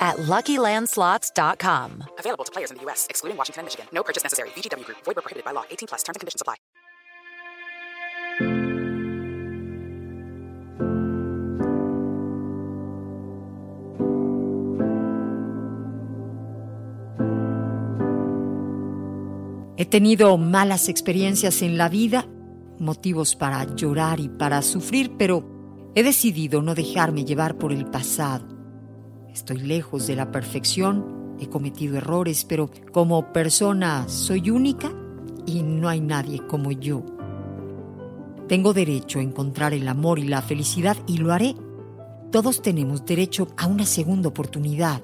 at LuckyLandSlots.com. Available to players in the U.S., excluding Washington and Michigan. No purchase necessary. VGW Group. Void prohibited by law. 18 plus. Terms and conditions apply. He tenido malas experiencias en la vida, motivos para llorar y para sufrir, pero he decidido no dejarme llevar por el pasado. Estoy lejos de la perfección, he cometido errores, pero como persona soy única y no hay nadie como yo. Tengo derecho a encontrar el amor y la felicidad y lo haré. Todos tenemos derecho a una segunda oportunidad.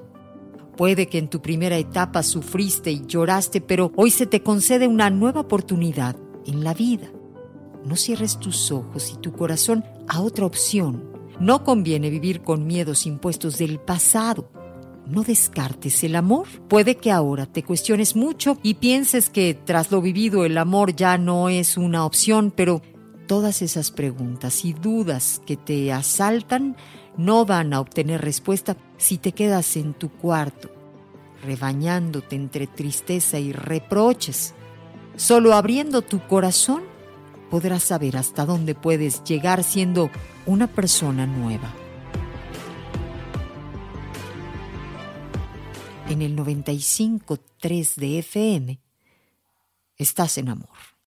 Puede que en tu primera etapa sufriste y lloraste, pero hoy se te concede una nueva oportunidad en la vida. No cierres tus ojos y tu corazón a otra opción. No conviene vivir con miedos impuestos del pasado. No descartes el amor. Puede que ahora te cuestiones mucho y pienses que tras lo vivido el amor ya no es una opción, pero todas esas preguntas y dudas que te asaltan no van a obtener respuesta si te quedas en tu cuarto, rebañándote entre tristeza y reproches. Solo abriendo tu corazón podrás saber hasta dónde puedes llegar siendo una persona nueva. En el 95.3 de FM, estás en amor.